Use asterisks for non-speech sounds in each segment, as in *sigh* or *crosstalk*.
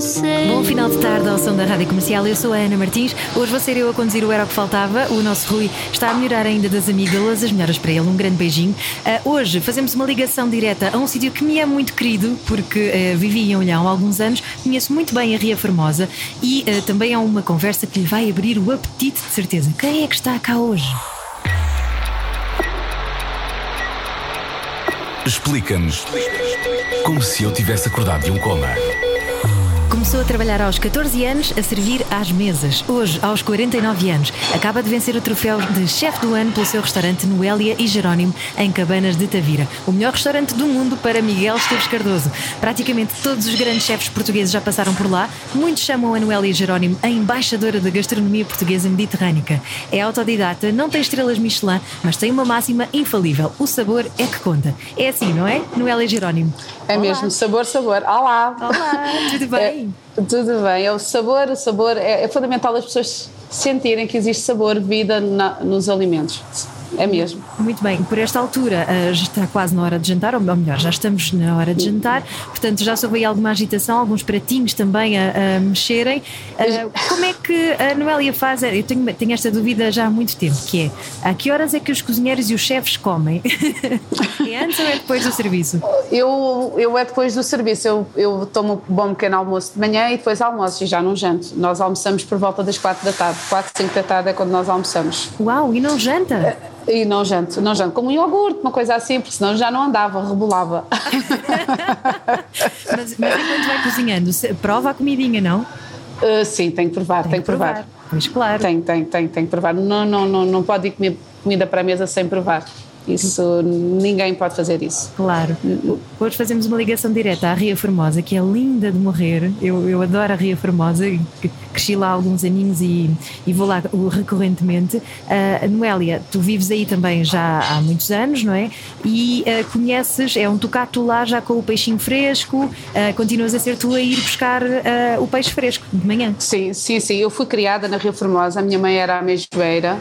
você. Bom final de tarde ao som da Rádio Comercial. Eu sou a Ana Martins. Hoje vou ser eu a conduzir o Era o que Faltava. O nosso Rui está a melhorar ainda das amigas, as melhoras para ele. Um grande beijinho. Uh, hoje fazemos uma ligação direta a um sítio que me é muito querido, porque uh, vivi em Olhão há alguns anos, conheço muito bem a Ria Formosa e uh, também há uma conversa que lhe vai abrir o apetite de certeza. Quem é que está cá hoje? Explica-nos como se eu tivesse acordado de um coma. Começou a trabalhar aos 14 anos a servir às mesas. Hoje, aos 49 anos, acaba de vencer o troféu de chefe do ano pelo seu restaurante Noélia e Jerónimo, em Cabanas de Tavira. O melhor restaurante do mundo para Miguel Esteves Cardoso. Praticamente todos os grandes chefes portugueses já passaram por lá. Muitos chamam a Noélia e Jerónimo a embaixadora da gastronomia portuguesa mediterrânica. É autodidata, não tem estrelas Michelin, mas tem uma máxima infalível. O sabor é que conta. É assim, não é? Noélia e Jerónimo. É Olá. mesmo, sabor, sabor. Olá! Olá, tudo bem? Tudo bem. É o sabor, o sabor é, é fundamental as pessoas sentirem que existe sabor, vida na, nos alimentos. É mesmo. Muito bem, por esta altura uh, já está quase na hora de jantar, ou melhor, já estamos na hora de jantar, portanto já soube aí alguma agitação, alguns pratinhos também a, a mexerem. Uh, como é que a Noélia faz? Eu tenho, tenho, esta dúvida já há muito tempo, que é a que horas é que os cozinheiros e os chefes comem? *laughs* é antes ou é depois do serviço? Eu, eu é depois do serviço, eu, eu tomo um bom pequeno almoço de manhã e depois almoço e já não janto. Nós almoçamos por volta das quatro da tarde, quatro, cinco da tarde é quando nós almoçamos. Uau, e não janta? E não janto, não janto. Como um iogurte, uma coisa assim, porque senão já não andava, rebolava. *laughs* mas, mas enquanto vai cozinhando, prova a comidinha, não? Uh, sim, tem que provar, tem, tem que provar. provar. Pois claro. Tem, tem, tem, tem que provar. Não, não, não, não pode ir comer comida para a mesa sem provar. Isso, ninguém pode fazer isso. Claro. Hoje fazemos uma ligação direta à Ria Formosa, que é linda de morrer. Eu, eu adoro a Ria Formosa, cresci lá alguns aninhos e, e vou lá recorrentemente. Uh, Noélia, tu vives aí também já há muitos anos, não é? E uh, conheces, é um tocato lá já com o peixinho fresco, uh, continuas a ser tu a ir buscar o peixe fresco de manhã. Sim, sim, sim. Eu fui criada na Ria Formosa, a minha mãe era a mesbeira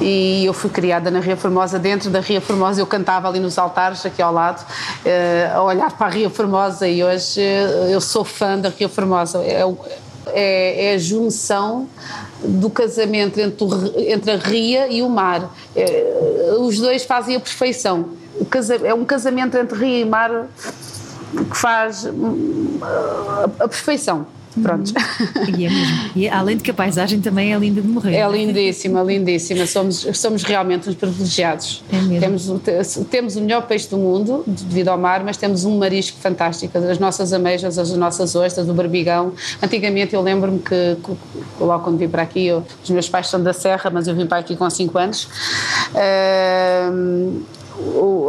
e eu fui criada na Ria Formosa, dentro da Ria Ria Formosa, eu cantava ali nos altares, aqui ao lado, uh, a olhar para a Ria Formosa e hoje uh, eu sou fã da Ria Formosa. É, é, é a junção do casamento entre, o, entre a ria e o mar. É, os dois fazem a perfeição. é um casamento entre ria e mar que faz hum, a, a perfeição. Pronto. Uhum. E é mesmo. E além de que a paisagem também é linda de morrer. É lindíssima, lindíssima. Somos, somos realmente uns privilegiados. É mesmo. Temos, temos o melhor peixe do mundo, devido ao mar, mas temos um marisco fantástico. As nossas ameijas, as nossas ostras, o barbigão. Antigamente eu lembro-me que, logo quando vim para aqui, eu, os meus pais são da Serra, mas eu vim para aqui com 5 anos. Uh,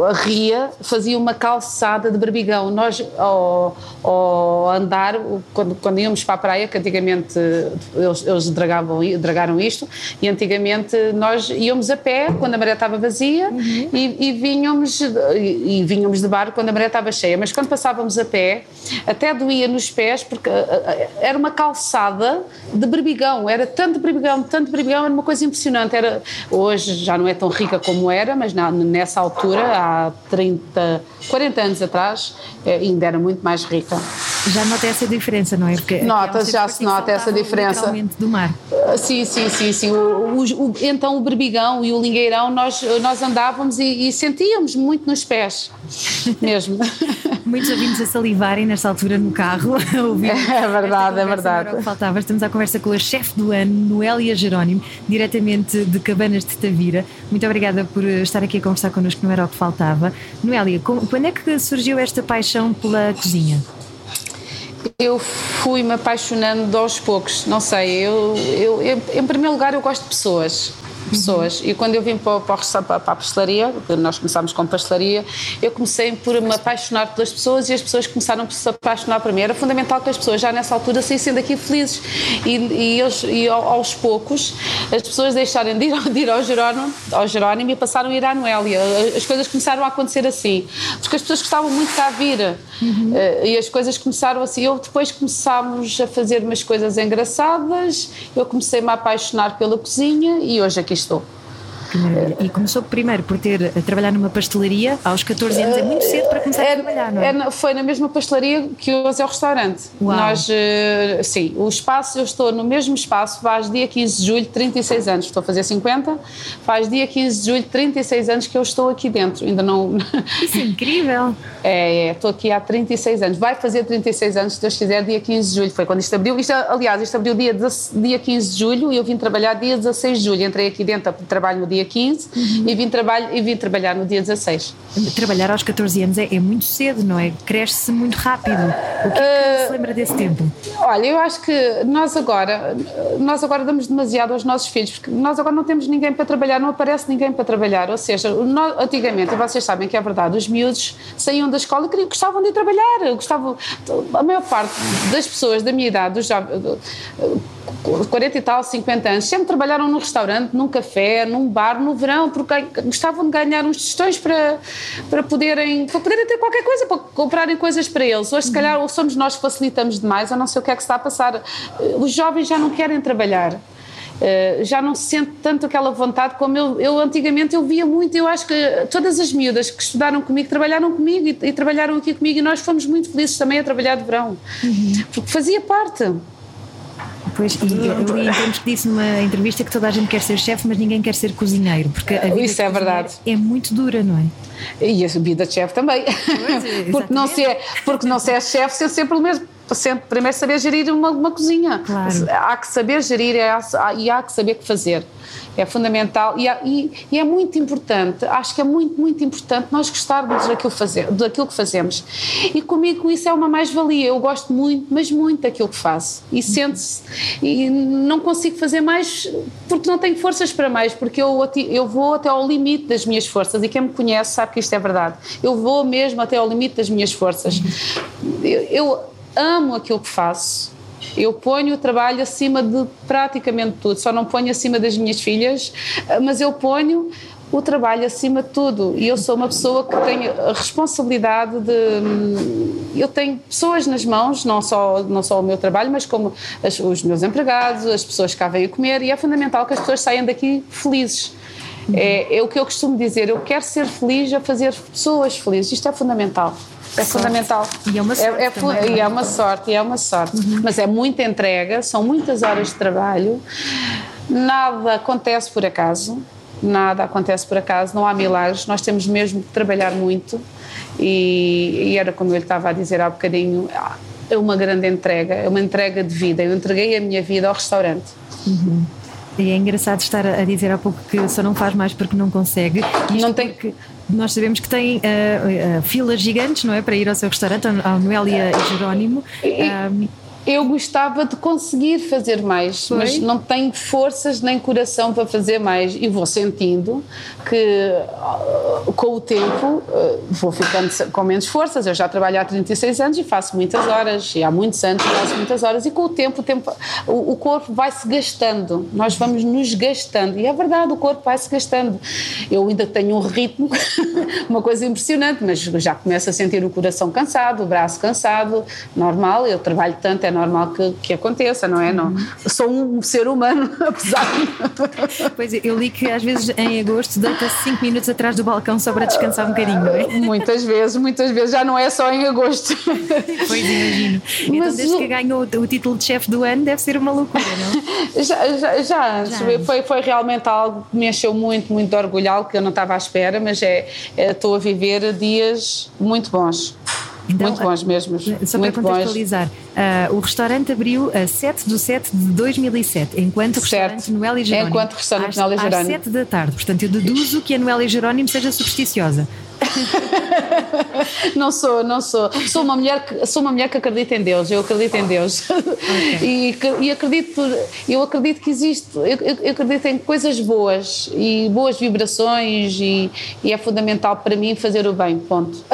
a Ria fazia uma calçada de barbigão. Nós, ao, ao andar, quando, quando íamos para a praia, que antigamente eles, eles dragavam, dragaram isto, e antigamente nós íamos a pé quando a maré estava vazia uhum. e, e, vinhamos, e, e vinhamos de barco quando a maré estava cheia. Mas quando passávamos a pé, até doía nos pés, porque era uma calçada de berbigão, era tanto berbigão, tanto berbigão, era uma coisa impressionante. Era, hoje já não é tão rica como era, mas na, nessa altura altura, há 30, 40 anos atrás, eh, ainda era muito mais rica. Já nota essa diferença, não é? Porque nota, já se nota essa diferença. do mar. Ah, sim, sim, sim, sim. O, o, o, então o berbigão e o lingueirão nós, nós andávamos e, e sentíamos muito nos pés, *laughs* mesmo. Muitos ouvintes a salivarem nesta altura no carro. é verdade, é verdade. Faltava. Estamos à conversa com a chefe do ano, Noélia Jerónimo, diretamente de Cabanas de Tavira. Muito obrigada por estar aqui a conversar connosco, não era o que faltava. Noélia, quando é que surgiu esta paixão pela cozinha? Eu fui me apaixonando aos poucos, não sei. Eu, eu, eu, em primeiro lugar, eu gosto de pessoas. Pessoas. E quando eu vim para, para, a pastelaria, nós começámos com pastelaria, eu comecei por me apaixonar pelas pessoas e as pessoas começaram por se apaixonar por mim. Era fundamental que as pessoas já nessa altura saíssem daqui felizes e, e, eles, e aos poucos as pessoas deixarem de ir, de ir ao, Jerónimo, ao Jerónimo e passaram a ir à Noélia. As coisas começaram a acontecer assim, porque as pessoas gostavam muito de cá vir uhum. e as coisas começaram assim. Eu depois começámos a fazer umas coisas engraçadas, eu comecei-me a apaixonar pela cozinha e hoje aqui estou. Que maravilha. E começou primeiro por ter a trabalhar numa pastelaria aos 14 anos, é muito cedo para começar é, a trabalhar, não é? é? Foi na mesma pastelaria que hoje é o restaurante. Uau. Nós, uh, sim, o espaço, eu estou no mesmo espaço, faz dia 15 de julho, 36 anos, estou a fazer 50, faz dia 15 de julho, 36 anos que eu estou aqui dentro, ainda não... *laughs* Isso é incrível! É, é, estou aqui há 36 anos, vai fazer 36 anos, se Deus quiser, dia 15 de julho, foi quando isto abriu, isto, aliás, isto abriu dia, dia 15 de julho e eu vim trabalhar dia 16 de julho, entrei aqui dentro, trabalho no dia dia 15 uhum. e, vim trabalho, e vim trabalhar no dia 16. Trabalhar aos 14 anos é, é muito cedo, não é? Cresce-se muito rápido. O que, é que uh, se lembra desse tempo? Olha, eu acho que nós agora, nós agora damos demasiado aos nossos filhos, porque nós agora não temos ninguém para trabalhar, não aparece ninguém para trabalhar. Ou seja, nós, antigamente, vocês sabem que é verdade, os miúdos saíam da escola e gostavam de ir trabalhar. Gostavam, a maior parte das pessoas da minha idade, dos jovens, 40 e tal, 50 anos, sempre trabalharam num restaurante, num café, num bar, no verão, porque gostavam de ganhar uns tostões para, para, poderem, para poderem ter qualquer coisa, para comprarem coisas para eles. Hoje, se calhar, ou somos nós que facilitamos demais, ou não sei o que é que está a passar. Os jovens já não querem trabalhar. Uh, já não se sente tanto aquela vontade como eu, eu antigamente eu via muito, eu acho que todas as miúdas que estudaram comigo trabalharam comigo e, e trabalharam aqui comigo e nós fomos muito felizes também a trabalhar de verão, uhum. porque fazia parte. Pois, e eu li *laughs* em que disse numa entrevista que toda a gente quer ser chefe, mas ninguém quer ser cozinheiro, porque a vida Isso é verdade. É muito dura, não é? E a vida de chefe também. Pois, *laughs* porque, não se é, porque não se é chefe, ser sempre o mesmo sempre, primeiro saber gerir uma, uma cozinha. Claro. Há que saber gerir e há que saber o que fazer é fundamental e, e, e, é muito importante, acho que é muito, muito importante nós gostarmos daquilo, fazer, daquilo que fazemos. E comigo isso é uma mais-valia, eu gosto muito, mas muito daquilo que faço. E sento-se, e não consigo fazer mais porque não tenho forças para mais, porque eu, eu vou até ao limite das minhas forças e quem me conhece sabe que isto é verdade. Eu vou mesmo até ao limite das minhas forças. eu, eu amo aquilo que faço eu ponho o trabalho acima de praticamente tudo, só não ponho acima das minhas filhas, mas eu ponho o trabalho acima de tudo. E eu sou uma pessoa que tem a responsabilidade de. Eu tenho pessoas nas mãos, não só, não só o meu trabalho, mas como as, os meus empregados, as pessoas que cá vêm comer, e é fundamental que as pessoas saiam daqui felizes. É, é o que eu costumo dizer, eu quero ser feliz a fazer pessoas felizes, isto é fundamental. É sorte. fundamental. E é uma sorte. É, é, também, e é uma sorte, é uma sorte. Uhum. Mas é muita entrega, são muitas horas de trabalho, nada acontece por acaso, nada acontece por acaso, não há milagres, nós temos mesmo que trabalhar muito. E, e era como ele estava a dizer há bocadinho, é uma grande entrega, é uma entrega de vida. Eu entreguei a minha vida ao restaurante. Uhum. E é engraçado estar a dizer há pouco que só não faz mais porque não consegue. Isto não tem porque nós sabemos que tem uh, uh, filas gigantes, não é? Para ir ao seu restaurante, ao Noélia e Jerónimo. Um, eu gostava de conseguir fazer mais, Foi? mas não tenho forças nem coração para fazer mais e vou sentindo que uh, com o tempo uh, vou ficando com menos forças. Eu já trabalho há 36 anos e faço muitas horas, e há muitos anos faço muitas horas, e com o tempo o, tempo, o corpo vai se gastando, nós vamos nos gastando, e é verdade, o corpo vai se gastando. Eu ainda tenho um ritmo, *laughs* uma coisa impressionante, mas já começo a sentir o coração cansado, o braço cansado, normal, eu trabalho tanto, é normal que, que aconteça, não é? Não, uhum. sou um ser humano, *laughs* apesar de... Pois é, eu li que às vezes em agosto deita-se 5 minutos atrás do balcão só para descansar um bocadinho, não é? *laughs* Muitas vezes, muitas vezes, já não é só em agosto. *laughs* Pois imagino. Então, Mas desde o... que ganhou o título de chefe do ano, deve ser uma loucura, não? Já, já, já, já. Foi, foi realmente algo que me encheu muito, muito de orgulho, algo que eu não estava à espera, mas é, é estou a viver dias muito bons. Então, muito bons mesmo. Só para contextualizar, uh, o restaurante abriu a 7 de 7 de 2007, enquanto o restaurante Noel e Jerónimo. Enquanto restaurante Noel e Jerónimo. Às 7 da tarde. Portanto, eu deduzo que a Noel e Jerónimo seja supersticiosa. *laughs* não sou, não sou. Sou uma mulher que sou uma mulher que acredita em Deus. Eu acredito em Deus okay. *laughs* e, e, acredito, eu acredito que existe. Eu, eu, acredito em coisas boas e boas vibrações e, e, é fundamental para mim fazer o bem. Ponto.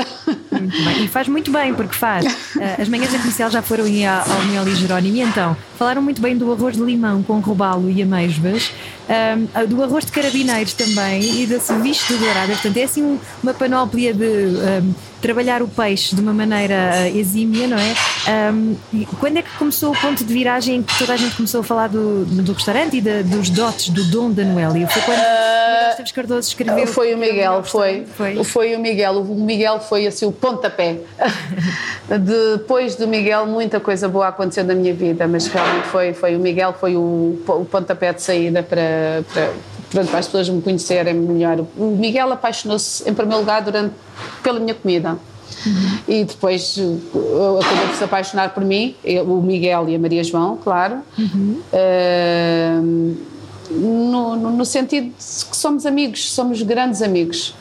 Muito bem. E faz muito bem porque faz. *laughs* Eh, as manhãs da comercial já foram ao Miguel e Jerónimo e então falaram muito bem do arroz de limão com robalo e amêijoas um, do arroz de carabineiros também e da ceviche do dourado. Portanto, é assim uma panóplia de um, trabalhar o peixe de uma maneira uh, exímia, não é? Um, quando é que começou o ponto de viragem que toda a gente começou a falar do, do restaurante e dos dotes do dom da Noélia? Foi quando uh, Esteves Cardoso escreveu? Foi o Miguel, foi, foi. Foi o Miguel. O Miguel foi assim o pontapé. *laughs* Depois do Miguel, muita coisa boa aconteceu na minha vida, mas realmente foi, foi o Miguel, foi o, o pontapé de saída para, para pronto, para as pessoas me conhecerem melhor. O Miguel apaixonou-se, em primeiro lugar, durante, pela minha comida. Uhum. E depois acabou por se apaixonar por mim, o Miguel e a Maria João, claro. Uhum. Uh, no, no, no, sentido de que somos amigos, somos grandes amigos.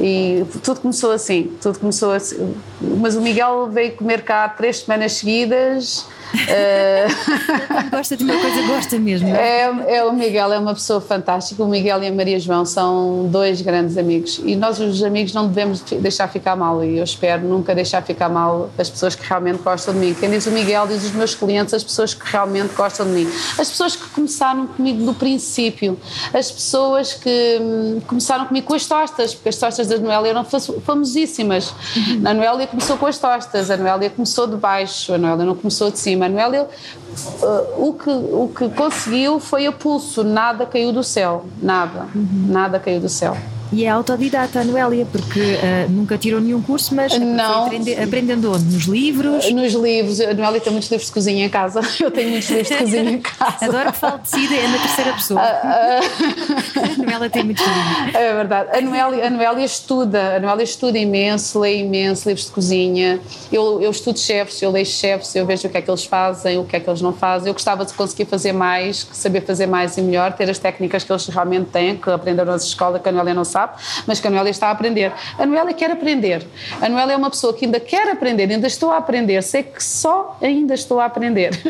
E tudo começou assim, tudo começou assim. Mas o Miguel veio comer cá três semanas seguidas Uh... *laughs* gosta de uma coisa, gosta mesmo. É? é? É, o Miguel, é uma pessoa fantástica. O Miguel e a Maria João são dois grandes amigos e nós, os amigos, não devemos deixar ficar mal. E eu espero nunca deixar ficar mal as pessoas que realmente gostam de mim. Quem diz o Miguel diz os meus clientes, as pessoas que realmente gostam de mim. As pessoas que começaram comigo do princípio, as pessoas que hum, começaram comigo com as tostas, porque as tostas da Noélia eram famosíssimas. A Noélia começou com as tostas, a Noélia começou de baixo, a Noélia não começou de cima. Manuel, ele, uh, o, que, o que conseguiu foi a pulso, nada caiu do céu, nada, uhum. nada caiu do céu. E é autodidata, a Noélia, porque uh, nunca tirou nenhum curso, mas não. Aprende, aprendendo onde? Nos livros? Nos livros. A Noélia tem muitos livros de cozinha em casa. *laughs* Eu tenho muitos livros de cozinha em casa. Adoro que fale de si, é na terceira pessoa. *laughs* Uh, uh... a Noélia tem muitos livros. É verdade. A Noélia, a Noélia estuda, a Noélia estuda imenso, lê imenso livros de cozinha. Eu, eu estudo chefes, eu leio chefes, eu vejo o que é que eles fazem, o que é que eles não fazem. Eu gostava de conseguir fazer mais, saber fazer mais e melhor, ter as técnicas que eles realmente têm, que aprenderam na escola, que a Noélia não sabe sabe, mas que a Noélia está a aprender. A Noélia quer aprender. A Noélia é uma pessoa que ainda quer aprender, ainda estou a aprender, sei que só ainda estou a aprender. *laughs*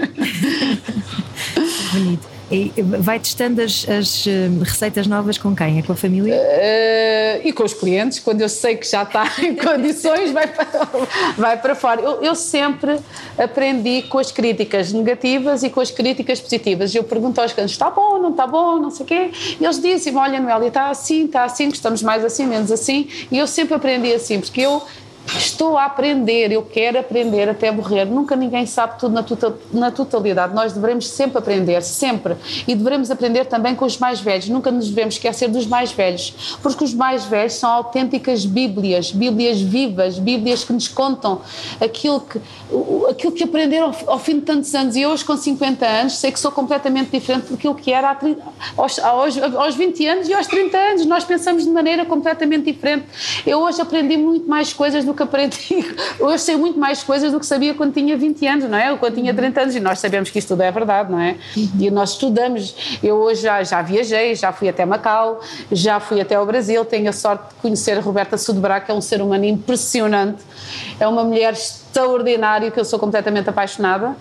Bonito. E vai testando as, as, eh, receitas novas com quem? É com a família? Uh, e com os clientes, quando eu sei que já está em *laughs* condições, vai para, vai para fora. Eu, eu, sempre aprendi com as críticas negativas e com as críticas positivas. Eu pergunto aos clientes: está bom, não está bom, não sei o quê. E eles dizem: olha, Noélia, está assim, está assim, gostamos mais assim, menos assim. E eu sempre aprendi assim, porque eu Estou a aprender, eu quero aprender até morrer. Nunca ninguém sabe tudo na, total, na totalidade. Nós devemos sempre aprender, sempre. E devemos aprender também com os mais velhos. Nunca nos devemos esquecer dos mais velhos, porque os mais velhos são autênticas Bíblias, Bíblias vivas, Bíblias que nos contam aquilo que, aquilo que aprenderam ao, fim de tantos anos. E hoje, com 50 anos, sei que sou completamente diferente daquilo que era aos, aos, aos 20 anos e aos 30 anos. Nós pensamos de maneira completamente diferente. Eu hoje aprendi muito mais coisas do que aprendi. *laughs* Hoje sei muito mais coisas do que sabia quando tinha 20 anos, não é? Ou quando tinha 30 anos. E nós sabemos que isso tudo é verdade, não é? E nós estudamos. Eu hoje já, já viajei, já fui até Macau, já fui até ao Brasil. Tenho a sorte de conhecer a Roberta Sudebra, que é um ser humano impressionante. É uma mulher extraordinária que eu sou completamente apaixonada.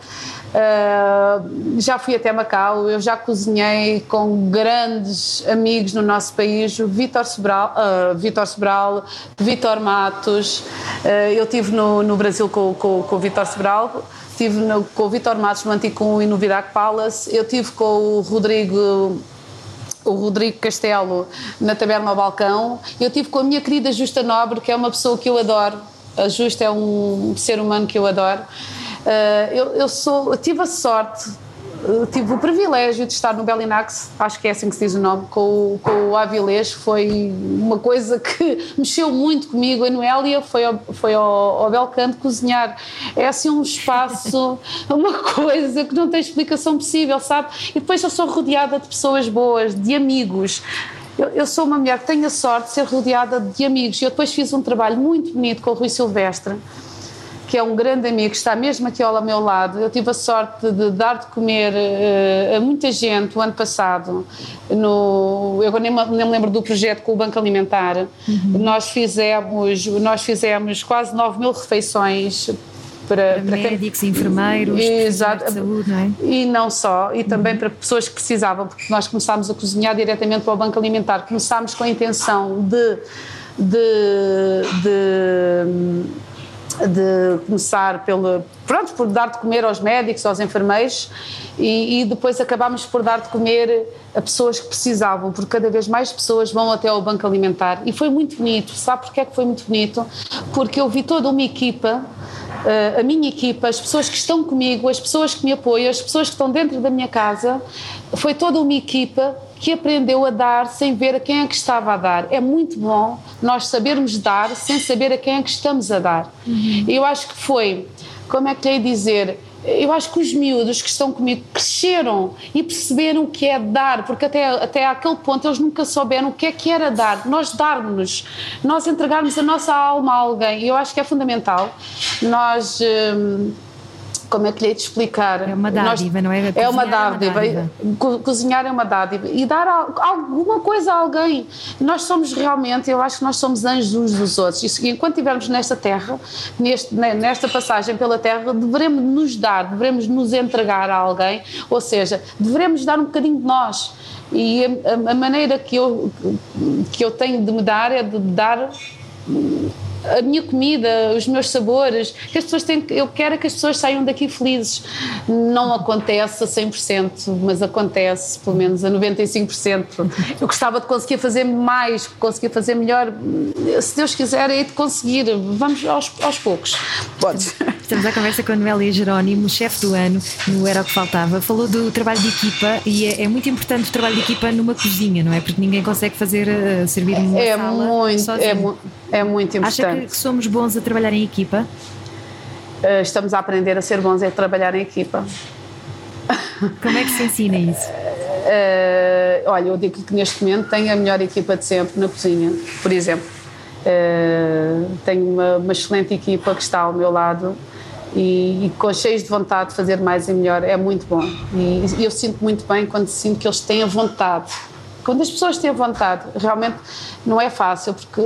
Uh, já fui até Macau, eu já cozinhei com grandes amigos no nosso país, o Vítor Sobral, uh, Vítor Sobral, Vítor Matos. Uh, eu estive no, no Brasil com, com, com o Vítor Sobral, estive com o Vítor Matos no Anticum e no Vidac Palace, eu estive com o Rodrigo o Rodrigo Castelo na Taberna ao Balcão. Eu tive com a minha querida Justa Nobre, que é uma pessoa que eu adoro. A Justa é um ser humano que eu adoro. Uh, eu, eu, sou, eu tive a sorte, tive o privilégio de estar no Belinax, acho que é assim que se diz o nome, com, com o Avilés, foi uma coisa que *laughs* mexeu muito comigo. A Noélia foi ao, foi ao, ao Belcanto cozinhar. É assim um espaço, *laughs* uma coisa que não tem explicação possível, sabe? E depois eu sou rodeada de pessoas boas, de amigos. Eu, eu, sou uma mulher que tenho a sorte de ser rodeada de amigos. Eu depois fiz um trabalho muito bonito com o Rui Silvestre, que é um grande amigo, que está mesmo aqui ao meu lado. Eu tive a sorte de dar de comer uh, a muita gente o ano passado. No, eu nem, nem me lembro do projeto com o Banco Alimentar. Uhum. Nós, fizemos, nós fizemos quase 9 mil refeições para, para, para médicos, quem... enfermeiros, Exato. de saúde, não é? E não só, e também uhum. para pessoas que precisavam, porque nós começámos a cozinhar diretamente para o Banco Alimentar. Começámos com a intenção de, de, de de começar pelo, pronto, por dar de comer aos médicos, aos enfermeiros e, e, depois acabámos por dar de comer a pessoas que precisavam, porque cada vez mais pessoas vão até ao banco alimentar e foi muito bonito, sabe porque é que foi muito bonito? Porque eu vi toda uma equipa a minha equipa, as pessoas que estão comigo, as pessoas que me apoiam, as pessoas que estão dentro da minha casa, foi toda uma equipa que aprendeu a dar sem ver a quem é que estava a dar. É muito bom nós sabermos dar sem saber a quem é que estamos a dar. Uhum. Eu acho que foi, como é que lhe dizer, eu acho que os miúdos que estão comigo cresceram e perceberam o que é dar, porque até, até àquele ponto eles nunca souberam o que é que era dar. Nós darmos, nós entregarmos a nossa alma a alguém, e eu acho que é fundamental. Nós. Hum, como é que lhe hei de explicar? É uma dádiva, Nós, não é? é uma dádiva. É uma dádiva. Cozinhar é uma dádiva. E dar alguma coisa a alguém. Nós somos realmente, eu acho que nós somos anjos uns dos outros. E enquanto estivermos nesta terra, neste, nesta passagem pela terra, devemos nos dar, devemos nos entregar a alguém, ou seja, devemos dar um bocadinho de nós. E a, a maneira que eu, que eu tenho de me dar é de dar a minha comida, os meus sabores, que as pessoas têm, eu quero que as pessoas saiam daqui felizes. Não acontece a 100%, mas acontece pelo menos a 95%. Eu gostava de conseguir fazer mais, conseguir fazer melhor. Se Deus quiser, é de conseguir. Vamos aos, aos poucos. Podes. Estamos à conversa com a Noélia Jerónimo, chefe do ano, no Era o que Faltava. Falou do trabalho de equipa e é, é, muito importante o trabalho de equipa numa cozinha, não é? Porque ninguém consegue fazer, uh, servir uma é sala muito, é, é muito importante. Acha que, que somos bons a trabalhar em equipa? Uh, estamos a aprender a ser bons a trabalhar em equipa. Como é que se ensina isso? Uh, *laughs* olha, eu digo que neste momento tenho a melhor equipa de sempre na cozinha, por exemplo. Uh, tenho uma, uma, excelente equipa que está ao meu lado e, e, com cheios de vontade de fazer mais e melhor. É muito bom. E, e eu sinto muito bem quando sinto que eles têm a vontade quando as pessoas têm vontade, realmente não é fácil, porque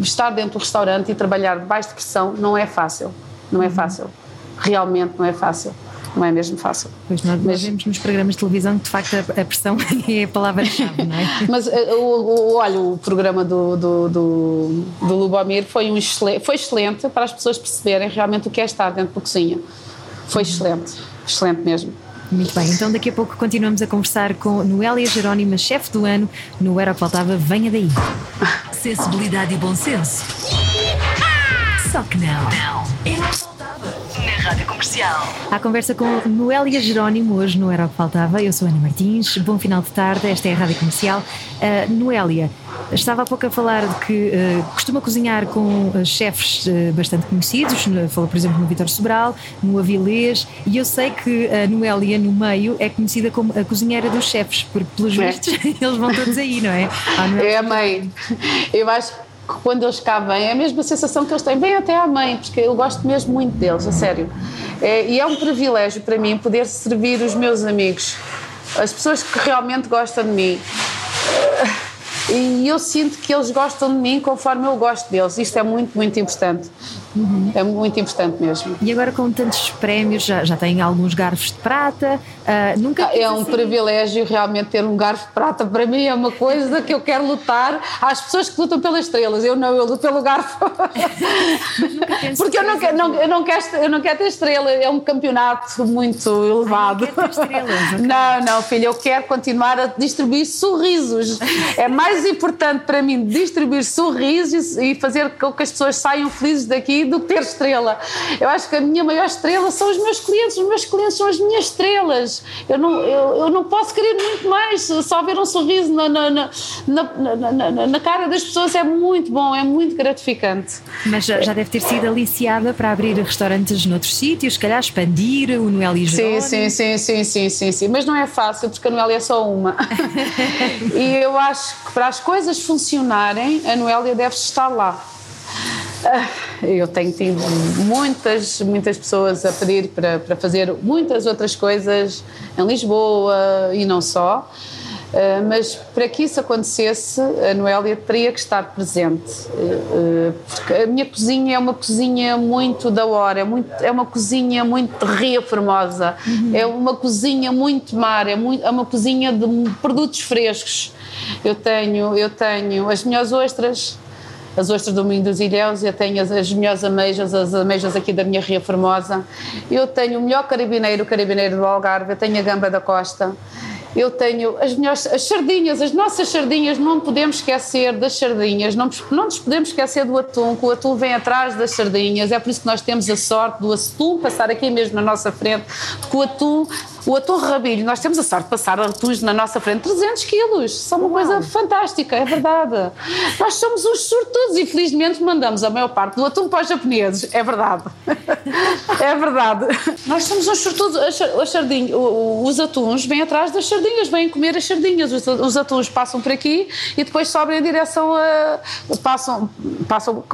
estar dentro do restaurante e trabalhar debaixo de pressão não é fácil. Não é uhum. fácil. Realmente não é fácil. Não é mesmo fácil. Pois nós, Mas, vemos nos programas de televisão que de facto a, a pressão *laughs* é a palavra-chave, não é? *laughs* Mas eh, o, o, olha, o programa do, do, do, do Lubomir foi, um excelente, foi excelente para as pessoas perceberem realmente o que é estar dentro da cozinha. Foi uhum. excelente, excelente mesmo. Muito bem, então daqui a pouco continuamos a conversar com Noélia Jerónima, chefe do ano, no Era o que Faltava, venha daí. *laughs* Sensibilidade e bom senso. Só que não. Não. Era o que faltava. Na Rádio Comercial. A conversa com Noélia Jerónimo, hoje no Era o que Faltava. Eu sou Ana Martins, bom final de tarde, esta é a Rádio Comercial. Uh, Noélia, Estava há pouco a falar de que uh, costuma cozinhar com uh, chefes uh, bastante conhecidos, falou por exemplo no Vitor Sobral, no Avilés, e eu sei que a Noélia no meio é conhecida como a cozinheira dos chefes, porque pelos é. vistos *laughs* eles vão todos aí, não é? É a mãe. Eu acho que quando eles cá vêm, é a mesma sensação que eles têm, bem até à mãe, porque eu gosto mesmo muito deles, a sério. É, e é um privilégio para mim poder servir os meus amigos, as pessoas que realmente gostam de mim e eu sinto que eles gostam de mim conforme eu gosto deles. Isto é muito, muito importante. Uhum. É muito importante mesmo. E agora com tantos prémios, já, já tem alguns garfos de prata, uh, nunca... É um assim... privilégio realmente ter um garfo de prata, para mim é uma coisa que eu quero lutar. Há as pessoas que lutam pelas estrelas, eu não, eu luto pelo garfo. *laughs* Porque eu não, quero, não, eu, não quero, eu não quero ter estrela, é um campeonato muito elevado. Ai, não, estrelas, não, não, filha, eu quero continuar a distribuir sorrisos. É mais importante para mim distribuir sorrisos e fazer com que as pessoas saiam felizes daqui do que ter estrela. Eu acho que a minha maior estrela são os meus clientes, os meus clientes são as minhas estrelas. Eu não, eu, eu não posso querer muito mais, só ver um sorriso na, na, na, na, na cara das pessoas é muito bom, é muito gratificante. Mas já, já deve ter sido aliciada para abrir restaurantes noutros sítios, se calhar expandir o Noel e sim, sim, sim, sim, sim, sim, sim, mas não é fácil porque a Noélia é só uma. *laughs* e eu acho que para as coisas funcionarem, a Noélia deve estar lá. *laughs* eu tenho tido muitas, muitas pessoas a pedir para, para fazer muitas outras coisas em Lisboa e não só. Uh, mas para que isso acontecesse, a Noélia teria que estar presente. Uh, porque a minha cozinha é uma cozinha muito da hora, é, muito, é uma cozinha muito ria formosa, uhum. é uma cozinha muito mar, é, muito, é uma cozinha de produtos frescos. Eu tenho, eu tenho as melhores ostras, as ostras do Minho dos Ilhéus, eu tenho as, as melhores ameijas, as ameijas aqui da minha Ria Formosa, eu tenho o melhor carabineiro, o carabineiro do Algarve, eu tenho a gamba da costa, eu tenho as melhores as sardinhas, as nossas sardinhas, não podemos esquecer das sardinhas, não, não nos podemos esquecer do atum, que o atum vem atrás das sardinhas, é por isso que nós temos a sorte do atum passar aqui mesmo na nossa frente, porque o atum o atum rabilho, nós temos a sorte de passar atuns na nossa frente 300 quilos, são uma Uau. coisa fantástica, é verdade. Nós somos uns sortudos e felizmente mandamos a maior parte do atum para os japoneses, é verdade. É verdade. Nós somos uns sortudos, sardinhas, os atuns vêm atrás das sardinhas, vêm comer as sardinhas, os atuns passam por aqui e depois sobem em direção a. passam, passam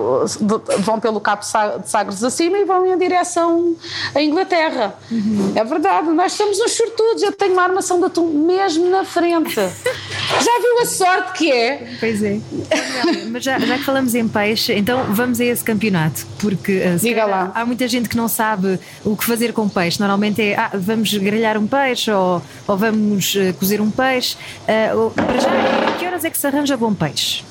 vão pelo Cabo de Sagres acima e vão em direção à Inglaterra. Uhum. É verdade, nós somos uns sortudos, eu tenho uma armação de atum mesmo na frente. *laughs* já viu a sorte que é? Pois é. Mas já, já que falamos em peixe, então vamos a esse campeonato, porque uh, Diga lá. há muita gente que não sabe o que fazer com peixe. Normalmente é ah, vamos grelhar um peixe ou, ou vamos uh, cozer um peixe. Uh, para já, que horas é que se arranja bom peixe?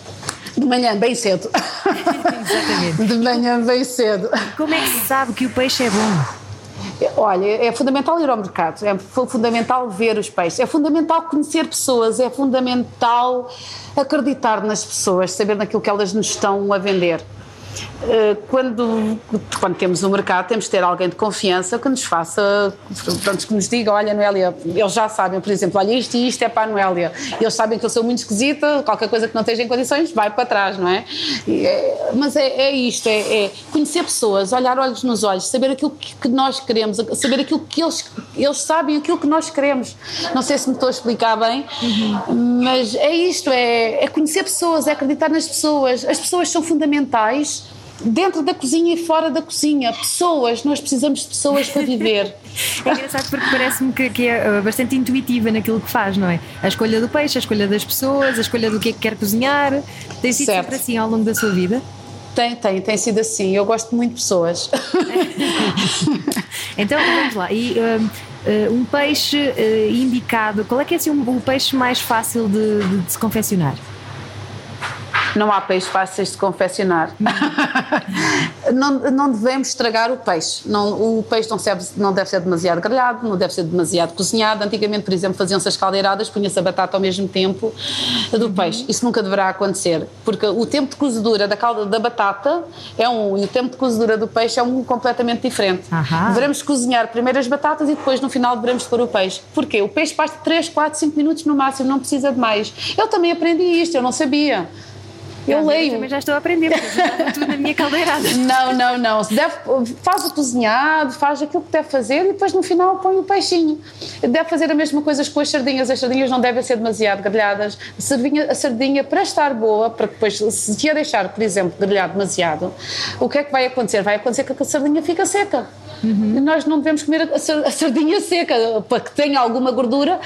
De manhã, bem cedo. *laughs* Exatamente. De manhã, bem cedo. Como é que se sabe que o peixe é bom? Olha, é fundamental ir ao mercado, é fundamental ver os peixes, é fundamental conhecer pessoas, é fundamental acreditar nas pessoas, saber naquilo que elas nos estão a vender. Eh, quando, quando temos um mercado, temos de ter alguém de confiança que nos faça, pronto, que nos diga: olha, Noélia, eles já sabem, por exemplo, olha, isto e isto é para a Noélia. Eles sabem que eu sou muito esquisita, qualquer coisa que não esteja em condições, vai para trás, não é? é mas é, é isto: é, é, conhecer pessoas, olhar olhos nos olhos, saber aquilo que nós queremos, saber aquilo que eles, eles sabem, aquilo que nós queremos. Não sei se me estou a explicar bem, mas é isto: é, é conhecer pessoas, é acreditar nas pessoas. As pessoas são fundamentais dentro da cozinha e fora da cozinha. Pessoas, nós precisamos de pessoas para viver. *laughs* É engraçado porque parece-me que, que, é uh, bastante intuitiva naquilo que faz, não é? A escolha do peixe, a escolha das pessoas, a escolha do que é que quer cozinhar. Tem sido certo. sempre assim ao longo da sua vida? Tem, tem, tem sido assim. Eu gosto muito de pessoas. *laughs* então vamos lá. E um, uh, um peixe uh, indicado, qual é que é assim, um, o peixe mais fácil de, de, de se confeccionar? Não há peixes fáceis de confeccionar. *laughs* não, não devemos estragar o peixe. Não, o peixe não, serve, não deve ser demasiado grelhado, não deve ser demasiado cozinhado. Antigamente, por exemplo, faziam-se as caldeiradas, punha-se a batata ao mesmo tempo do uhum. peixe. Isso nunca deverá acontecer, porque o tempo de cozedura da calda da batata é um e o tempo de cozedura do peixe é um completamente diferente. Uhum. Devemos cozinhar primeiro as batatas e depois no final devemos pôr o peixe. Porquê? O peixe basta 3, 4, 5 minutos no máximo, não precisa de mais. Eu também aprendi isto, eu não sabia. Eu leio. também já estou a aprender, porque tudo na minha caldeirada. *laughs* Não, não, não. Deve, faz o cozinhado, faz aquilo que deve fazer e depois no final põe o peixinho. Deve fazer a mesma coisa com as sardinhas. As sardinhas não devem ser demasiado grelhadas. A sardinha, a sardinha para estar boa, para depois, se a deixar, por exemplo, grelhar demasiado, o que é que vai acontecer? Vai acontecer que a sardinha fica seca. Uhum. Nós não devemos comer a sardinha seca, para que tenha alguma gordura,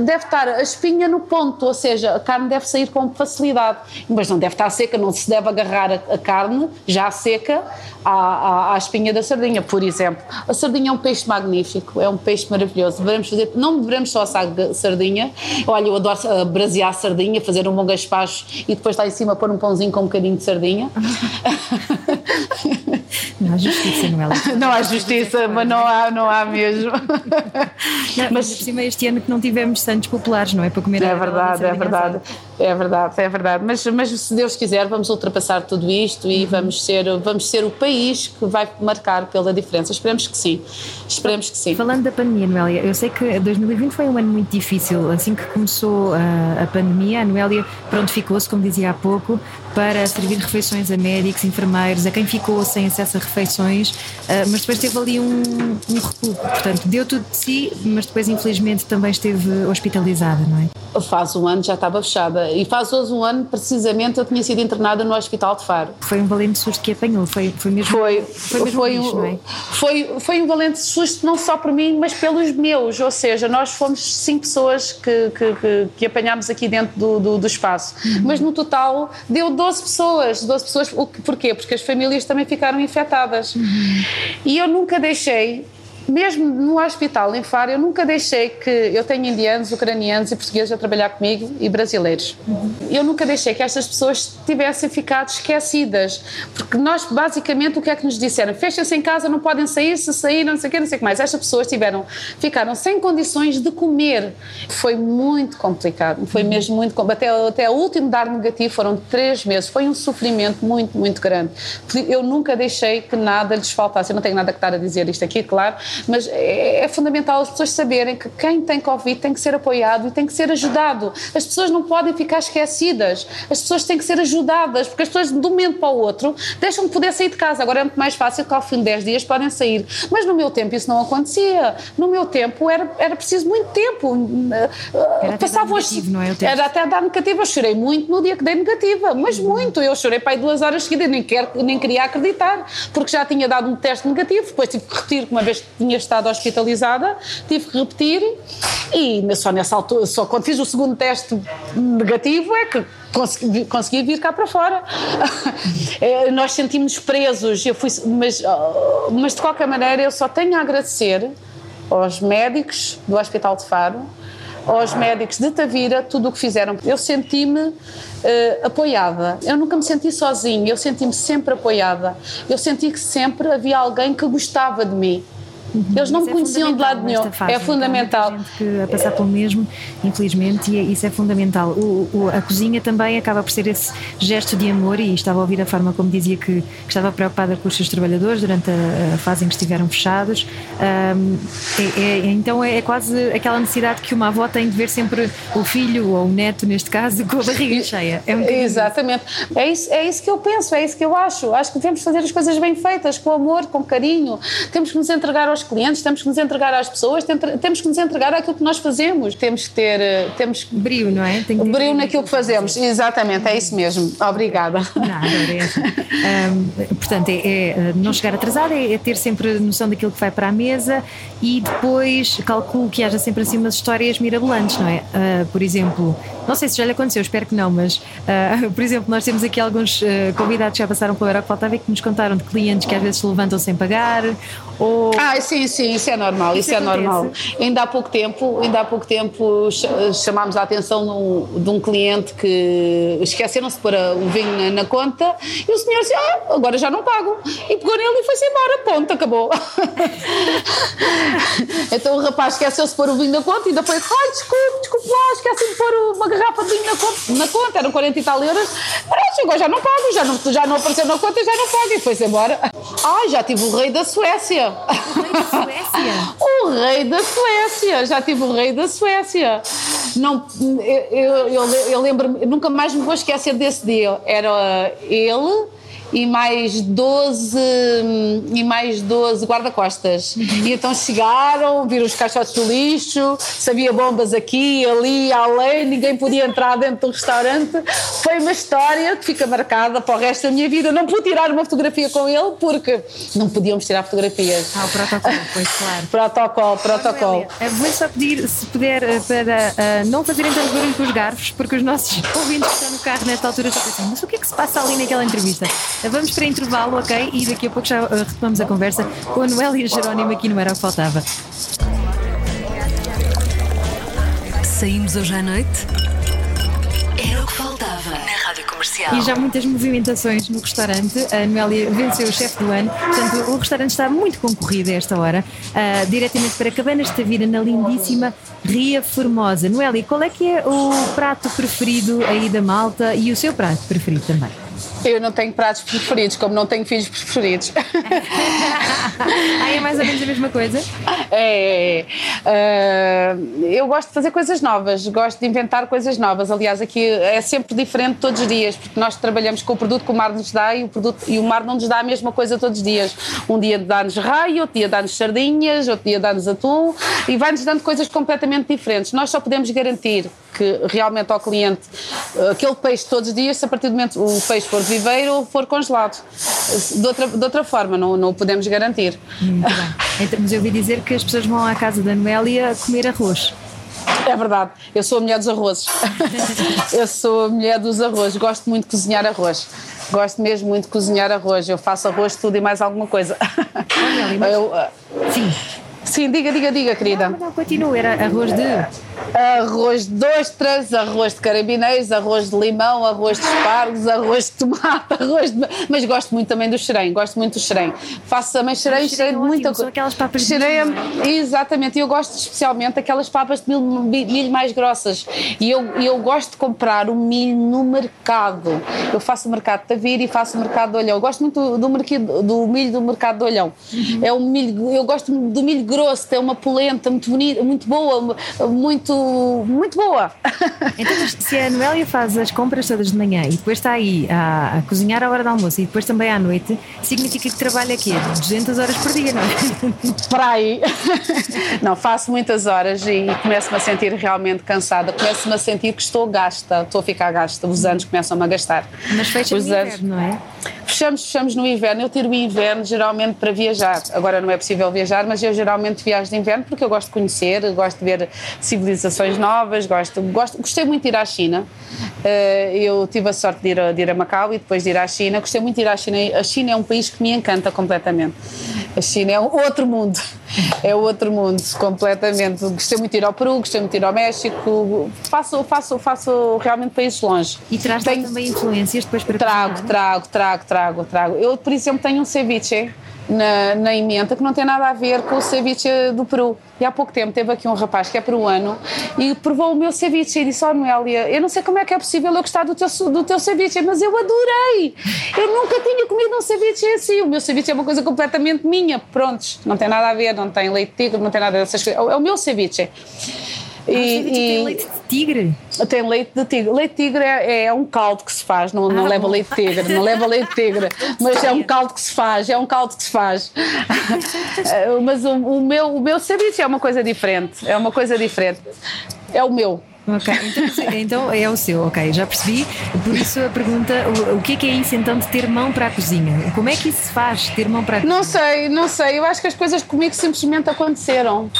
deve estar a espinha no ponto, ou seja, a carne deve sair com facilidade, mas não deve estar seca, não se deve agarrar a carne já seca à, à, à espinha da sardinha, por exemplo. A sardinha é um peixe magnífico, é um peixe maravilhoso. Devemos fazer, não devemos só assar sardinha, olha, eu adoro uh, brasear sardinha, fazer um bom gaspacho e depois lá em cima pôr um pãozinho com um bocadinho de sardinha. *laughs* Não há justiça, não é? Não há justiça, mas não há, não há mesmo. Não, mas por cima este ano que não tivemos santos populares, não é? Para comer É verdade, é verdade, é verdade, é verdade. Mas, mas se Deus quiser, vamos ultrapassar tudo isto e uhum. vamos, ser, vamos ser o país que vai marcar pela diferença. Esperemos que sim. Esperemos que sim. Falando da pandemia, Noélia, eu sei que 2020 foi um ano muito difícil. Assim que começou a, a pandemia, a Noélia prontificou-se, como dizia há pouco, para servir refeições a médicos, enfermeiros, a quem ficou sem acesso a refeições, ah, mas depois teve ali um, um recuo. Portanto, deu tudo de si, mas depois, infelizmente, também esteve hospitalizada, não é? Faz um ano já estava fechada. e faz hoje um ano, precisamente, eu tinha sido internada no Hospital de Faro. Foi um valente susto que apanhou, foi, foi mesmo. Foi, foi, mesmo foi, bicho, um, não é? foi, foi um valente susto, não só por mim, mas pelos meus. Ou seja, nós fomos cinco pessoas que, que, que, que apanhámos aqui dentro do, do, do espaço. Uhum. Mas no total deu 12 pessoas. 12 pessoas. Porquê? Porque as famílias também ficaram infectadas. Uhum. E eu nunca deixei. Mesmo no hospital em Faro, eu nunca deixei que. Eu tenho indianos, ucranianos e portugueses a trabalhar comigo e brasileiros. Eu nunca deixei que estas pessoas tivessem ficado esquecidas. Porque nós, basicamente, o que é que nos disseram? Fechem-se em casa, não podem sair, se sair, não sei o quê, não sei o que mais. Estas pessoas tiveram, ficaram sem condições de comer. Foi muito complicado. Foi mesmo muito complicado. Até, até o último dar negativo foram três meses. Foi um sofrimento muito, muito grande. Eu nunca deixei que nada lhes faltasse. Eu não tenho nada que estar a dizer isto aqui, claro, mas é, é fundamental as pessoas saberem que quem tem Covid tem que ser apoiado e tem que ser ajudado. As pessoas não podem ficar esquecidas. As pessoas têm que ser ajudadas, porque as pessoas de um momento para o outro deixam de poder sair de casa. Agora é muito mais fácil que ao fim de 10 dias podem sair. Mas no meu tempo isso não acontecia. No meu tempo era, era preciso muito tempo. Era até dar Passavam as- negativo, não é? Era até dar negativa. Eu chorei muito no dia que dei negativa, mas muito. Eu chorei para aí duas horas seguidas, nem, quer, nem queria acreditar, porque já tinha dado um teste negativo. Depois tive que repetir, que uma vez tinha estado hospitalizada, tive que repetir e só nessa altura, só quando fiz o segundo teste negativo é que consegui, vir cá para fora. *laughs* Eh, Nós sentimos-nos presos, eu fui, mas, ah, mas de qualquer maneira eu só tenho a agradecer aos médicos do Hospital de Faro, aos médicos de Tavira, tudo o que fizeram. Eu senti-me eh, apoiada. Eu nunca me senti sozinha, eu senti-me sempre apoiada. Eu senti que sempre havia alguém que gostava de mim. Eles não Isso me conheciam de lado nenhum. nesta fase, É então, fundamental. gente que a passar pelo mesmo, infelizmente, e é- isso é fundamental. O- o- a cozinha também acaba por ser esse gesto de amor, e estava a ouvir a forma como dizia que, que estava preocupada com os seus trabalhadores durante a, a fase em que estiveram fechados. Ahm, é- é- então é, é quase aquela necessidade que uma avó tem de ver sempre o filho ou o neto, neste caso, com a barriga cheia. É um bocadinho isso. Exatamente. É isso, é isso que eu penso, é isso que eu acho. Acho que devemos fazer as coisas bem feitas, com amor, com carinho. Temos que nos entregar aos clientes, temos que nos entregar às pessoas, tem- temos que nos entregar àquilo que nós fazemos. Temos que ter. eh, Temos que Brio, não é? Tem que brilho naquilo que fazemos. Exatamente, é isso mesmo. Obrigada. Nada, é. *laughs* Ahm, portanto, é, é, não chegar atrasada, é, é ter sempre noção daquilo que vai para a mesa e depois calculo que haja sempre assim umas histórias mirabolantes, não é? Ah, por exemplo, não sei se já lhe aconteceu, espero que não, mas ah, *laughs* por exemplo, nós temos aqui alguns ah, convidados que já passaram pelo Era o que Faltava e que nos contaram de clientes que às vezes se levantam sem pagar ou. Ah, sim, sim, isso é normal, isso, Isso é acontece. normal. Ainda há pouco tempo, ainda há pouco tempo ch- chamámos a atenção de um, de um cliente que esqueceram-se de pôr o vinho na, na conta e o senhor disse, ah, agora já não pago. E pegou nele e foi-se embora, ponto, acabou. *laughs* então o rapaz esqueceu-se de pôr o vinho na conta e ainda foi, ai, desculpe, desculpe lá, esqueci de pôr uma vinho na conta, na conta eram 40 e tal euros. Pronto, agora já não pago, já não, já não apareceu na conta, já não pago. E foi-se embora. Ai, já tive o rei da Suécia. Suécia! *laughs* O rei da Suécia, já tive o rei da Suécia. Não, eu, eu, eu, eu lembro-me, nunca mais me vou esquecer desse dia. Era ele e mais 12 e mais 12 guarda-costas. E então chegaram, viram os caixotes do lixo, sabia bombas aqui, ali, além, ninguém podia entrar dentro do restaurante. Foi uma história que fica marcada para o resto da minha vida. Não pude tirar uma fotografia com ele porque não podíamos tirar fotografias. Ah, o protocolo, pois claro. Protocolo, protocolo. Amélia, eh, Vou só pedir, se puder, eh, para eh, não fazerem tanto barulho com os garfos, porque os nossos *laughs* ouvintes que estão no carro nesta altura estão pensando, mas o que é que se passa ali naquela entrevista? Vamos para intervalo, ok? E daqui a pouco já eh, retomamos a conversa com a Noélia Jerónimo aqui no Era o que Faltava. Saímos hoje à noite? Era o que faltava na Rádio Comercial. E já muitas movimentações no restaurante. A Noélia venceu o chefe do ano, portanto, o restaurante está muito concorrido a esta hora. Ah, diretamente para Cabanas de Tavira, na lindíssima Ria Formosa. Noélia, qual é que é o prato preferido aí da malta e o seu prato preferido também? Eu não tenho pratos preferidos, como não tenho filhos preferidos. *laughs* ah, é mais ou menos a mesma coisa? É, é, é. Uh, eu gosto de fazer coisas novas, gosto de inventar coisas novas. Aliás, aqui é sempre diferente todos os dias, porque nós trabalhamos com o produto que o mar nos dá e o, produto, e o mar não nos dá a mesma coisa todos os dias. Um dia dá-nos raio, outro dia dá-nos sardinhas, outro dia dá-nos atum e vai-nos dando coisas completamente diferentes. Nós só podemos garantir que realmente ao cliente uh, aquele peixe todos os dias, se a partir do momento o peixe for de viveiro ou for congelado. De outra, de outra forma, não, não o podemos garantir. Muito bem. Então, mas eu ouvi dizer que as pessoas vão à casa da Noélia comer arroz. É verdade, eu sou a mulher dos arrozes. *laughs* eu sou a mulher dos arrozes, gosto muito de cozinhar arroz. Gosto mesmo muito de cozinhar arroz. Eu faço arroz, tudo e mais alguma coisa. Olha, mas... Eu, uh, Sim. sim, diga, diga, diga, querida. Não, não, continua. Era arroz de. Arroz de ostras, arroz de carabineiros, arroz de limão, arroz de espargos, arroz de tomate, *laughs* arroz de... Mas gosto muito também do xerém, gosto muito do xerém. Faço também xerém, xerém de é muita coisa. aquelas papas de Xerém é- milho, Exatamente, e eu gosto especialmente daquelas papas de milho, milho mais grossas. E eu, eu gosto de comprar o milho no mercado. Eu faço o mercado de Tavira e faço o mercado de Olhão. Eu gosto muito do, mercado, do milho do mercado de Olhão. Uhum. É um milho, eu gosto do milho grosso, tem uma polenta muito bonita, muito boa, muito, muito boa. *laughs* Então, se a Noélia faz as compras todas de manhã e depois está aí a, a cozinhar à hora do almoço e depois também à noite, significa que trabalha aqui 200 horas por dia, não é? *laughs* Para aí. *laughs* Não, faço muitas horas e começo-me a sentir realmente cansada. Começo-me a sentir que estou gasta, estou a ficar gasta. Os anos começam-me a gastar. Mas fecha Os no anos- inverno, não é? Fechamos, fechamos no inverno. Eu tiro o inverno geralmente para viajar. Agora não é possível viajar, mas eu geralmente viajo de inverno porque eu gosto de conhecer, gosto de ver civilizações novas, gosto, gosto, gostei muito de ir à China. Eh, eu tive a sorte de ir, a, de ir a Macau e depois de ir à China. Gostei muito de ir à China. A China é um país que me encanta completamente. A China é outro mundo. É outro mundo, completamente. Gostei muito de ir ao Peru, gostei muito de ir ao México. Faço, faço, faço realmente países longe. E traz Tenho- também influências depois para Trago, trago, trago, trago, trago. Eu, por exemplo, tenho um ceviche na, na emenda que não tem nada a ver com o ceviche do Peru. E há pouco tempo teve aqui um rapaz que é peruano e provou o meu ceviche e disse: Ó Noélia, eu não sei como é que é possível eu gostar do teu, do teu ceviche, mas eu adorei. Eu nunca tinha comido um ceviche assim. O meu ceviche é uma coisa completamente minha. Prontos, não tem nada a ver, não tem leite tigre, não tem nada dessas coisas. É o meu ceviche. E, Ah, ceviche tem e- leite de tigre? tem leite de tigre. Leite de tigre é, é um caldo que se faz, não, não Ah, leva bom. leite de tigre, não leva leite de tigre, *laughs* mas é um caldo que se faz, é um caldo que se faz. *laughs* Eh, mas o, o meu, o meu ceviche é uma coisa diferente, é uma coisa diferente. É o meu. Ok, então, então é o seu, ok, já percebi. Por isso a pergunta: o, o que é que é isso então de ter mão para a cozinha? Como é que isso se faz, ter mão para a cozinha? Não sei, não sei. Eu acho que as coisas comigo simplesmente aconteceram.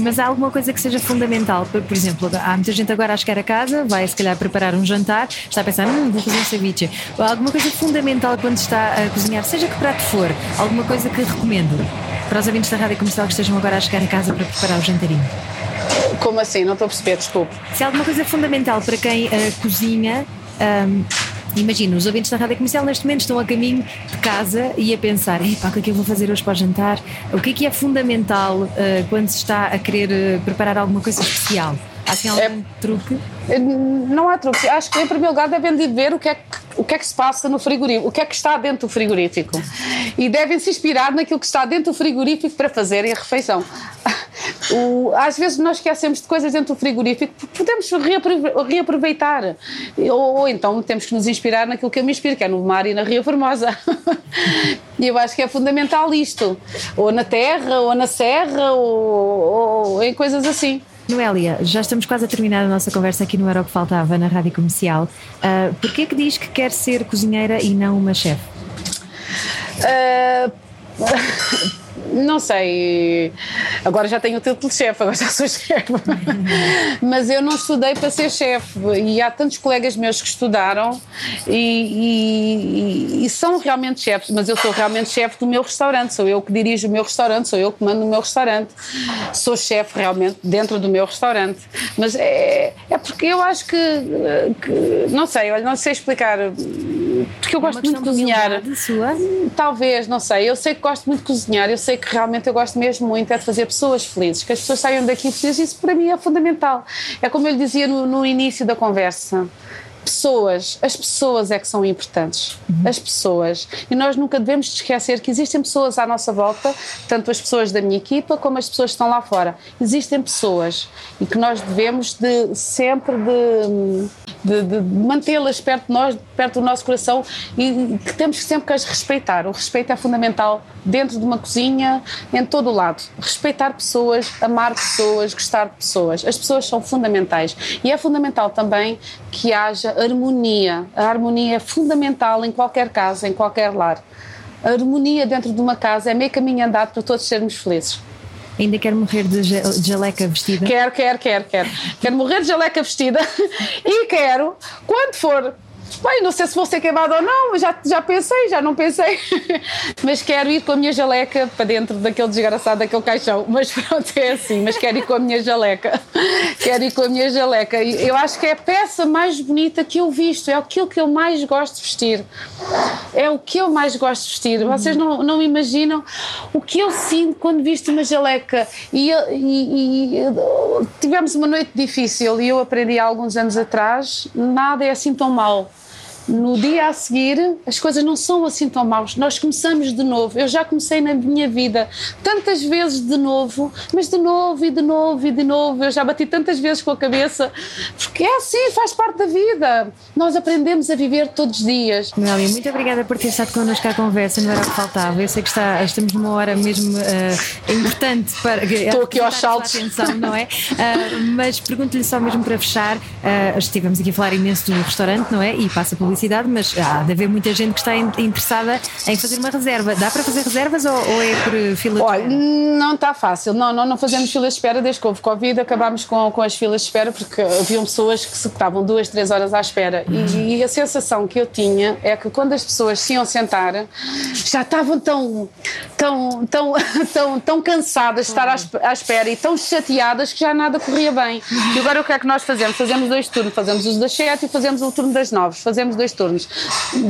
Mas há alguma coisa que seja fundamental? Por, por exemplo, há muita gente agora a chegar a casa, vai se calhar preparar um jantar, está a pensar, hum, vou fazer um ceviche. Há alguma coisa fundamental quando está a cozinhar, seja que prato for, alguma coisa que recomendo para os ouvintes da rádio comercial que estejam agora a chegar a casa para preparar o jantarinho? Como assim? Não estou a perceber, desculpe. Se há alguma coisa fundamental para quem eh, cozinha, ahm, imagina, os ouvintes da rádio comercial neste momento estão a caminho de casa e a pensar: epá, o que é que eu vou fazer hoje para o jantar? O que é que é fundamental eh, quando se está a querer eh, preparar alguma coisa especial? Há assim algum truque? Não há truque. Acho que, em primeiro lugar, devem de ver o que, é que, o que é que se passa no frigorífico, o que é que está dentro do frigorífico. E devem se inspirar naquilo que está dentro do frigorífico para fazerem a refeição. O- às vezes nós esquecemos de coisas dentro do frigorífico porque podemos reaprove- reaproveitar. Ou, ou então temos que nos inspirar naquilo que eu me inspiro, que é no mar e na Ria Formosa. *laughs* E eu acho que é fundamental isto. Ou na terra, ou na serra, ou, ou em coisas assim. Noélia, já estamos quase a terminar a nossa conversa aqui no Era o que Faltava, na Rádio Comercial. Uh, Porquê que diz que quer ser cozinheira e não uma chefe? Ah, *laughs* não sei. Agora já tenho o título de chefe, agora já sou chefe. *laughs* Mas eu não estudei para ser chefe. E há tantos colegas meus que estudaram e, e- e são realmente chefes. Mas eu sou realmente chefe do meu restaurante. Sou eu que dirijo o meu restaurante, sou eu que mando o meu restaurante. Sou chefe realmente dentro do meu restaurante. Mas é, é porque eu acho que, que- Não sei, olha, não sei explicar. Porque eu gosto muito de cozinhar. Sua? Talvez, não sei. Eu sei que gosto muito de cozinhar, eu sei que realmente eu gosto mesmo muito é de fazer pessoas felizes, que as pessoas saiam daqui felizes, isso para mim é fundamental. É como eu lhe dizia no, no início da conversa. Pessoas, as pessoas é que são importantes. As pessoas. E nós nunca devemos esquecer que existem pessoas à nossa volta, tanto as pessoas da minha equipa como as pessoas que estão lá fora. Existem pessoas e que nós devemos de sempre de de, de mantê-las perto de nós, perto do nosso coração e que temos sempre que as respeitar. O respeito é fundamental dentro de uma cozinha, em todo o lado. Respeitar pessoas, amar pessoas, gostar de pessoas. As pessoas são fundamentais. E é fundamental também que haja harmonia. A harmonia é fundamental em qualquer casa, em qualquer lar. A harmonia dentro de uma casa é meio caminho andado para todos sermos felizes. Ainda quer morrer de jaleca vestida? Quero, quero, quero, quero. Quero morrer de jaleca vestida *laughs* e quero, quando for Bem, não sei se vou ser queimado ou não, já, já pensei, já não pensei. *laughs* mas quero ir com a minha jaleca para dentro daquele desgraçado, daquele caixão. Mas pronto, é assim, mas quero ir com a minha jaleca. *laughs* quero ir com a minha jaleca. Eu acho que é a peça mais bonita que eu visto, é aquilo que eu mais gosto de vestir. É o que eu mais gosto de vestir. Vocês não, não imaginam o que eu sinto quando visto uma jaleca. E, e, e tivemos uma noite difícil e eu aprendi há alguns anos atrás: nada é assim tão mal no dia a seguir as coisas não são assim tão maus. Nós começamos de novo. Eu já comecei na minha vida tantas vezes de novo, mas de novo e de novo e de novo. Eu já bati tantas vezes com a cabeça, porque é assim, faz parte da vida. Nós aprendemos a viver todos os dias. Noélia, muito obrigada por ter estado connosco à conversa, não era o que faltava. Eu sei que está, estamos numa hora mesmo uh, importante para. Estou aqui aos saltos. Atenção, não é? Uh, mas pergunto-lhe só mesmo para fechar: uh, estivemos aqui a falar imenso do restaurante, não é? E passa publicidade publicidade, mas há de haver muita gente que está interessada em fazer uma reserva. Dá para fazer reservas ou, ou é por fila de Olha, espera? não está fácil. Não, não, não fazemos filas de espera desde que houve Covid, acabámos com, com as filas de espera porque haviam pessoas que se estavam duas, três horas à espera. E, e, a sensação que eu tinha é que quando as pessoas se iam sentar, já estavam tão, tão, tão, *laughs* tão, tão cansadas de estar à espera e tão chateadas que já nada corria bem. E agora o que é que nós fazemos? Fazemos dois turnos, fazemos os das sete e fazemos o turno das nove. Fazemos dois dois turnos.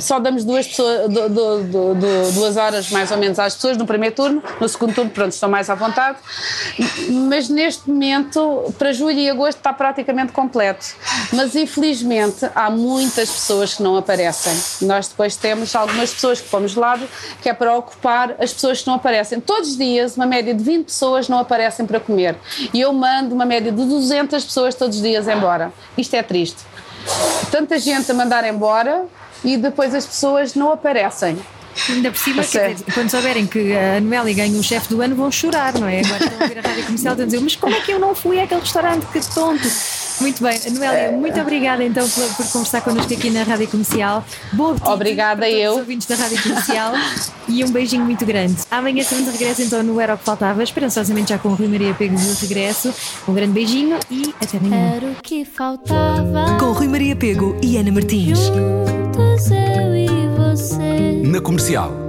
Só damos duas, pessoas, do, do, do, duas horas mais ou menos às pessoas no primeiro turno, no segundo turno, pronto, estão mais à vontade. Mas neste momento, para julho e agosto, está praticamente completo. Mas infelizmente há muitas pessoas que não aparecem. Nós depois temos algumas pessoas que fomos de lado, que é para ocupar as pessoas que não aparecem. Todos os dias, uma média de 20 pessoas não aparecem para comer. E eu mando uma média de 200 pessoas todos os dias embora. Isto é triste tanta gente a mandar embora e depois as pessoas não aparecem. Ainda por cima, dizer, quando souberem que a Noélia ganha o chefe do ano, vão chorar, não é? Agora estão a ouvir a rádio comercial e dizer: Mas como é que eu não fui àquele restaurante? Que tonto! Muito bem, Noélia, muito obrigada então por, por conversar connosco aqui na Rádio Comercial. Boa Obrigada eu. Os ouvintes da Rádio Comercial *laughs* e um beijinho muito grande. Amanhã estamos de regresso então no Era o que Faltava, esperançosamente já com o Rui Maria Pego de regresso. Um grande beijinho e até amanhã. Era o que faltava. Com Rui Maria Pego e Ana Martins. Juntos eu e você. Na comercial.